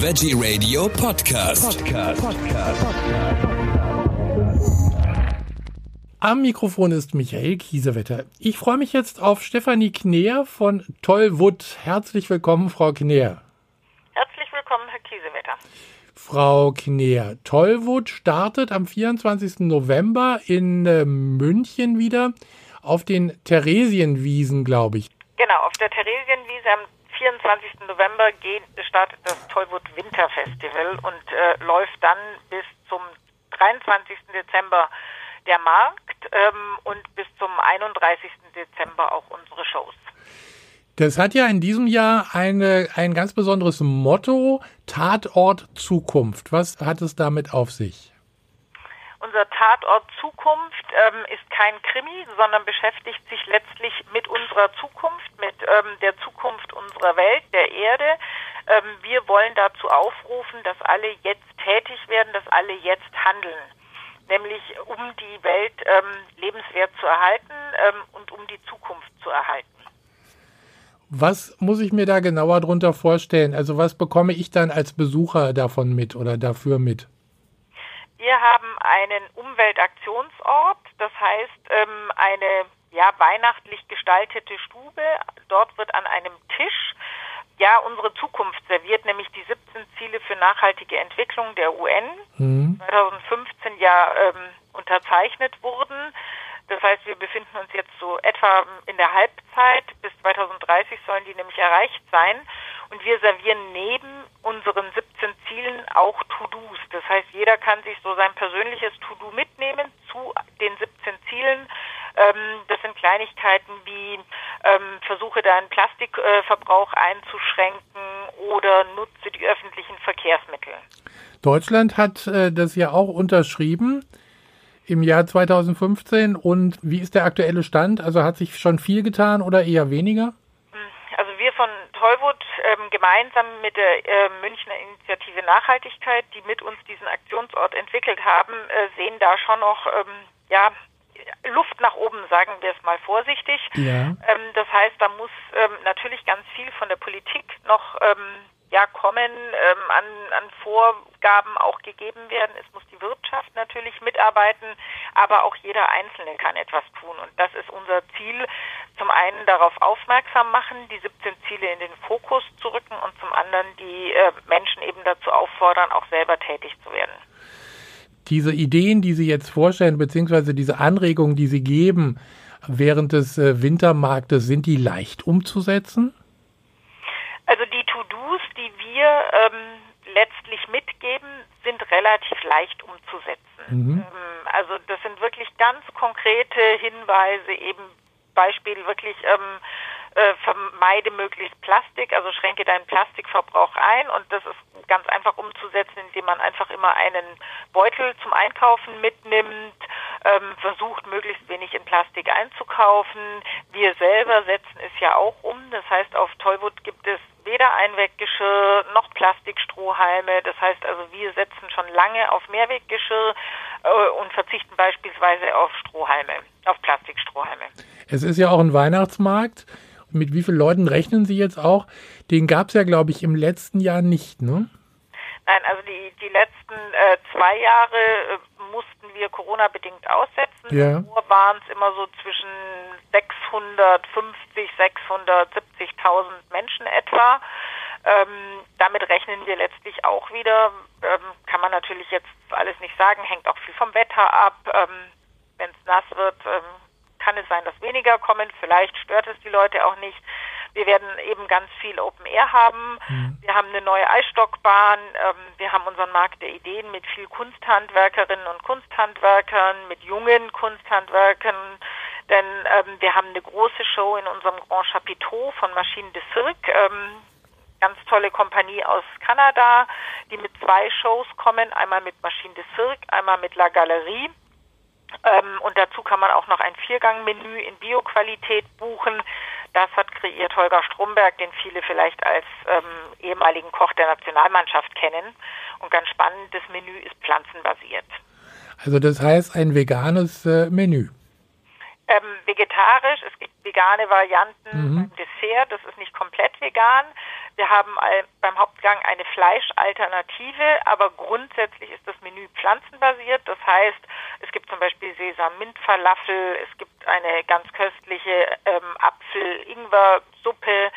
Veggie Radio Podcast. Podcast. Am Mikrofon ist Michael Kiesewetter. Ich freue mich jetzt auf Stefanie Kneer von Tollwood. Herzlich willkommen, Frau Kneer. Herzlich willkommen, Herr Kiesewetter. Frau Kneer, Tollwood startet am 24. November in äh, München wieder auf den Theresienwiesen, glaube ich. Genau, auf der Theresienwiese am 24. November geht, startet das Tollwood Winterfestival und äh, läuft dann bis zum 23. Dezember der Markt ähm, und bis zum 31. Dezember auch unsere Shows. Das hat ja in diesem Jahr eine, ein ganz besonderes Motto, Tatort Zukunft. Was hat es damit auf sich? Unser Tatort Zukunft ähm, ist kein Krimi, sondern beschäftigt sich letztlich mit unserer Zukunft, mit ähm, der Zukunft unserer Welt, der Erde. Ähm, wir wollen dazu aufrufen, dass alle jetzt tätig werden, dass alle jetzt handeln, nämlich um die Welt ähm, lebenswert zu erhalten ähm, und um die Zukunft zu erhalten. Was muss ich mir da genauer drunter vorstellen? Also was bekomme ich dann als Besucher davon mit oder dafür mit? Wir haben einen Umweltaktionsort, das heißt ähm, eine ja, weihnachtlich gestaltete Stube. Dort wird an einem Tisch ja unsere Zukunft serviert, nämlich die 17 Ziele für nachhaltige Entwicklung der UN, mhm. 2015 ja ähm, unterzeichnet wurden. Das heißt, wir befinden uns jetzt so etwa in der Halbzeit. Bis 2030 sollen die nämlich erreicht sein. Und wir servieren neben unseren 17 Zielen auch To-Dos. Das heißt, jeder kann sich so sein persönliches To-Do mitnehmen zu den 17 Zielen. Ähm, das sind Kleinigkeiten wie ähm, versuche deinen Plastikverbrauch einzuschränken oder nutze die öffentlichen Verkehrsmittel. Deutschland hat äh, das ja auch unterschrieben im Jahr 2015 und wie ist der aktuelle Stand? Also hat sich schon viel getan oder eher weniger? Von Tollwood ähm, gemeinsam mit der äh, Münchner Initiative Nachhaltigkeit, die mit uns diesen Aktionsort entwickelt haben, äh, sehen da schon noch ähm, ja, Luft nach oben, sagen wir es mal vorsichtig. Ja. Ähm, das heißt, da muss ähm, natürlich ganz viel von der Politik noch ähm, ja, kommen, ähm, an, an Vorgaben auch gegeben werden. Es muss die Wirtschaft natürlich mitarbeiten, aber auch jeder Einzelne kann etwas tun. Und das ist unser Ziel, zum einen darauf aufmerksam machen, die 17 Ziele in den Fokus zu rücken und zum anderen die äh, Menschen eben dazu auffordern, auch selber tätig zu werden. Diese Ideen, die Sie jetzt vorstellen, beziehungsweise diese Anregungen, die Sie geben während des äh, Wintermarktes, sind die leicht umzusetzen? Also die To-Dos, die wir ähm, letztlich mitgeben, sind relativ leicht umzusetzen. Mhm. Ähm, also das sind wirklich ganz konkrete Hinweise, eben Beispiel wirklich ähm, äh, vermeide möglichst Plastik, also schränke deinen Plastikverbrauch ein und das ist ganz einfach umzusetzen, indem man einfach immer einen Beutel zum Einkaufen mitnimmt, ähm, versucht möglichst wenig in Plastik einzukaufen. Wir selber setzen es ja auch um, das heißt auf Tollwood gibt es weder Einweggeschirr noch Plastikstrohhalme. Das heißt also, wir setzen schon lange auf Mehrweggeschirr äh, und verzichten beispielsweise auf Strohhalme. Es ist ja auch ein Weihnachtsmarkt mit wie vielen Leuten rechnen Sie jetzt auch? Den gab es ja, glaube ich, im letzten Jahr nicht, ne? Nein, also die, die letzten äh, zwei Jahre äh, mussten wir Corona-bedingt aussetzen. Ja. Nur waren es immer so zwischen 650, 670.000 Menschen etwa. Ähm, damit rechnen wir letztlich auch wieder. Ähm, kann man natürlich jetzt alles nicht sagen, hängt auch viel vom Wetter ab. Ähm, Wenn es nass wird, ähm, kann es sein, dass weniger kommen. Vielleicht stört es die Leute auch nicht. Wir werden eben ganz viel Open Air haben. Mhm. Wir haben eine neue Eisstockbahn. Ähm, wir haben unseren Markt der Ideen mit viel Kunsthandwerkerinnen und Kunsthandwerkern, mit jungen Kunsthandwerkern. Denn ähm, wir haben eine große Show in unserem Grand Chapiteau von Maschinen de Cirque. Ähm, ganz tolle Kompanie aus Kanada, die mit zwei Shows kommen. Einmal mit Maschinen de Cirque, einmal mit La Galerie. Ähm, und dazu kann man auch noch ein Viergang-Menü in Bioqualität buchen. Das hat kreiert Holger Stromberg, den viele vielleicht als ähm, ehemaligen Koch der Nationalmannschaft kennen. Und ganz spannend, das Menü ist pflanzenbasiert. Also das heißt ein veganes äh, Menü. Ähm, vegetarisch, es gibt vegane Varianten mhm. beim Dessert, das ist nicht komplett vegan. Wir haben beim Hauptgang eine Fleischalternative, aber grundsätzlich ist das Menü pflanzenbasiert. Das heißt, es gibt zum Beispiel Sesam-Mint-Falafel, es gibt eine ganz köstliche ähm, Apfel-Ingwer-Suppe,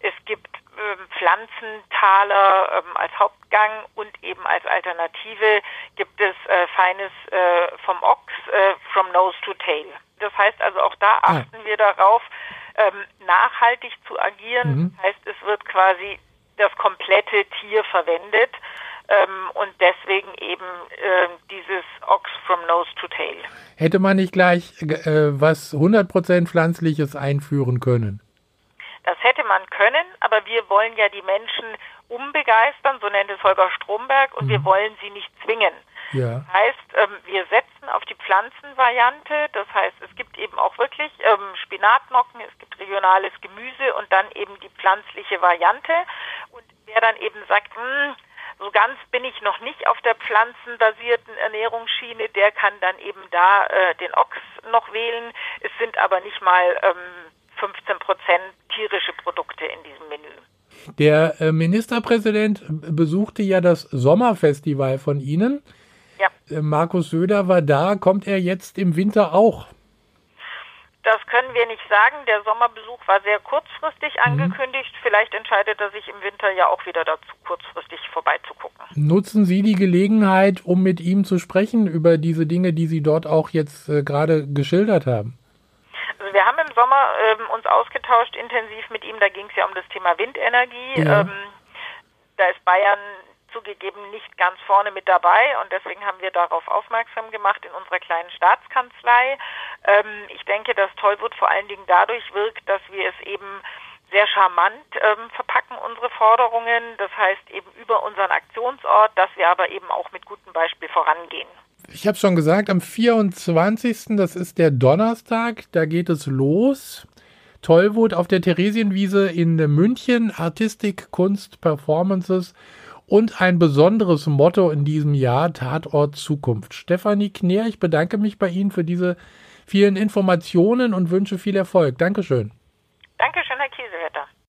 es gibt ähm, Pflanzentaler ähm, als Hauptgang und eben als Alternative gibt es äh, Feines äh, vom Ochs, äh, from nose to tail. Das heißt also auch da ah. achten wir darauf, ähm, nachhaltig zu agieren. Mhm. Das heißt, es wird quasi das komplette Tier verwendet ähm, und deswegen eben äh, dieses Ox from nose to tail. Hätte man nicht gleich äh, was 100% pflanzliches einführen können? Das hätte man können, aber wir wollen ja die Menschen umbegeistern, so nennt es Holger Stromberg, und mhm. wir wollen sie nicht zwingen. Ja. Heißt, ähm, wir setzen auf die Pflanzenvariante. Das heißt, es gibt eben auch wirklich ähm, Spinatnocken, es gibt regionales Gemüse und dann eben die pflanzliche Variante. Und wer dann eben sagt, mh, hm, so ganz bin ich noch nicht auf der pflanzenbasierten Ernährungsschiene, der kann dann eben da äh, den Ochs noch wählen. Es sind aber nicht mal ähm, 15 Prozent tierische Produkte in diesem Menü. Der äh, Ministerpräsident besuchte ja das Sommerfestival von Ihnen. Äh, Markus Söder war da. Kommt er jetzt im Winter auch? Das können wir nicht sagen. Der Sommerbesuch war sehr kurzfristig mhm. angekündigt. Mhm. Vielleicht entscheidet er sich im Winter ja auch wieder dazu, kurzfristig vorbeizugucken. Nutzen Sie die Gelegenheit, um mit ihm zu sprechen über diese Dinge, die Sie dort auch jetzt äh, gerade geschildert haben? Also wir haben im Sommer ähm, uns ausgetauscht intensiv mit ihm. Da ging es ja um das Thema Windenergie. Ja. Ähm, da ist Bayern zugegeben nicht ganz vorne mit dabei und deswegen haben wir darauf aufmerksam gemacht in unserer kleinen Staatskanzlei. Ähm, ich denke, dass Tollwut vor allen Dingen dadurch wirkt, dass wir es eben sehr charmant ähm, verpacken unsere Forderungen, das heißt eben über unseren Aktionsort, dass wir aber eben auch mit gutem Beispiel vorangehen. Ich habe schon gesagt, am 24. das ist der Donnerstag, da geht es los. Tollwut auf der Theresienwiese in München, Artistik, Kunst, Performances und ein besonderes Motto in diesem Jahr, Tatort Zukunft. Stefanie Kneer, ich bedanke mich bei Ihnen für diese vielen Informationen und wünsche viel Erfolg. Dankeschön.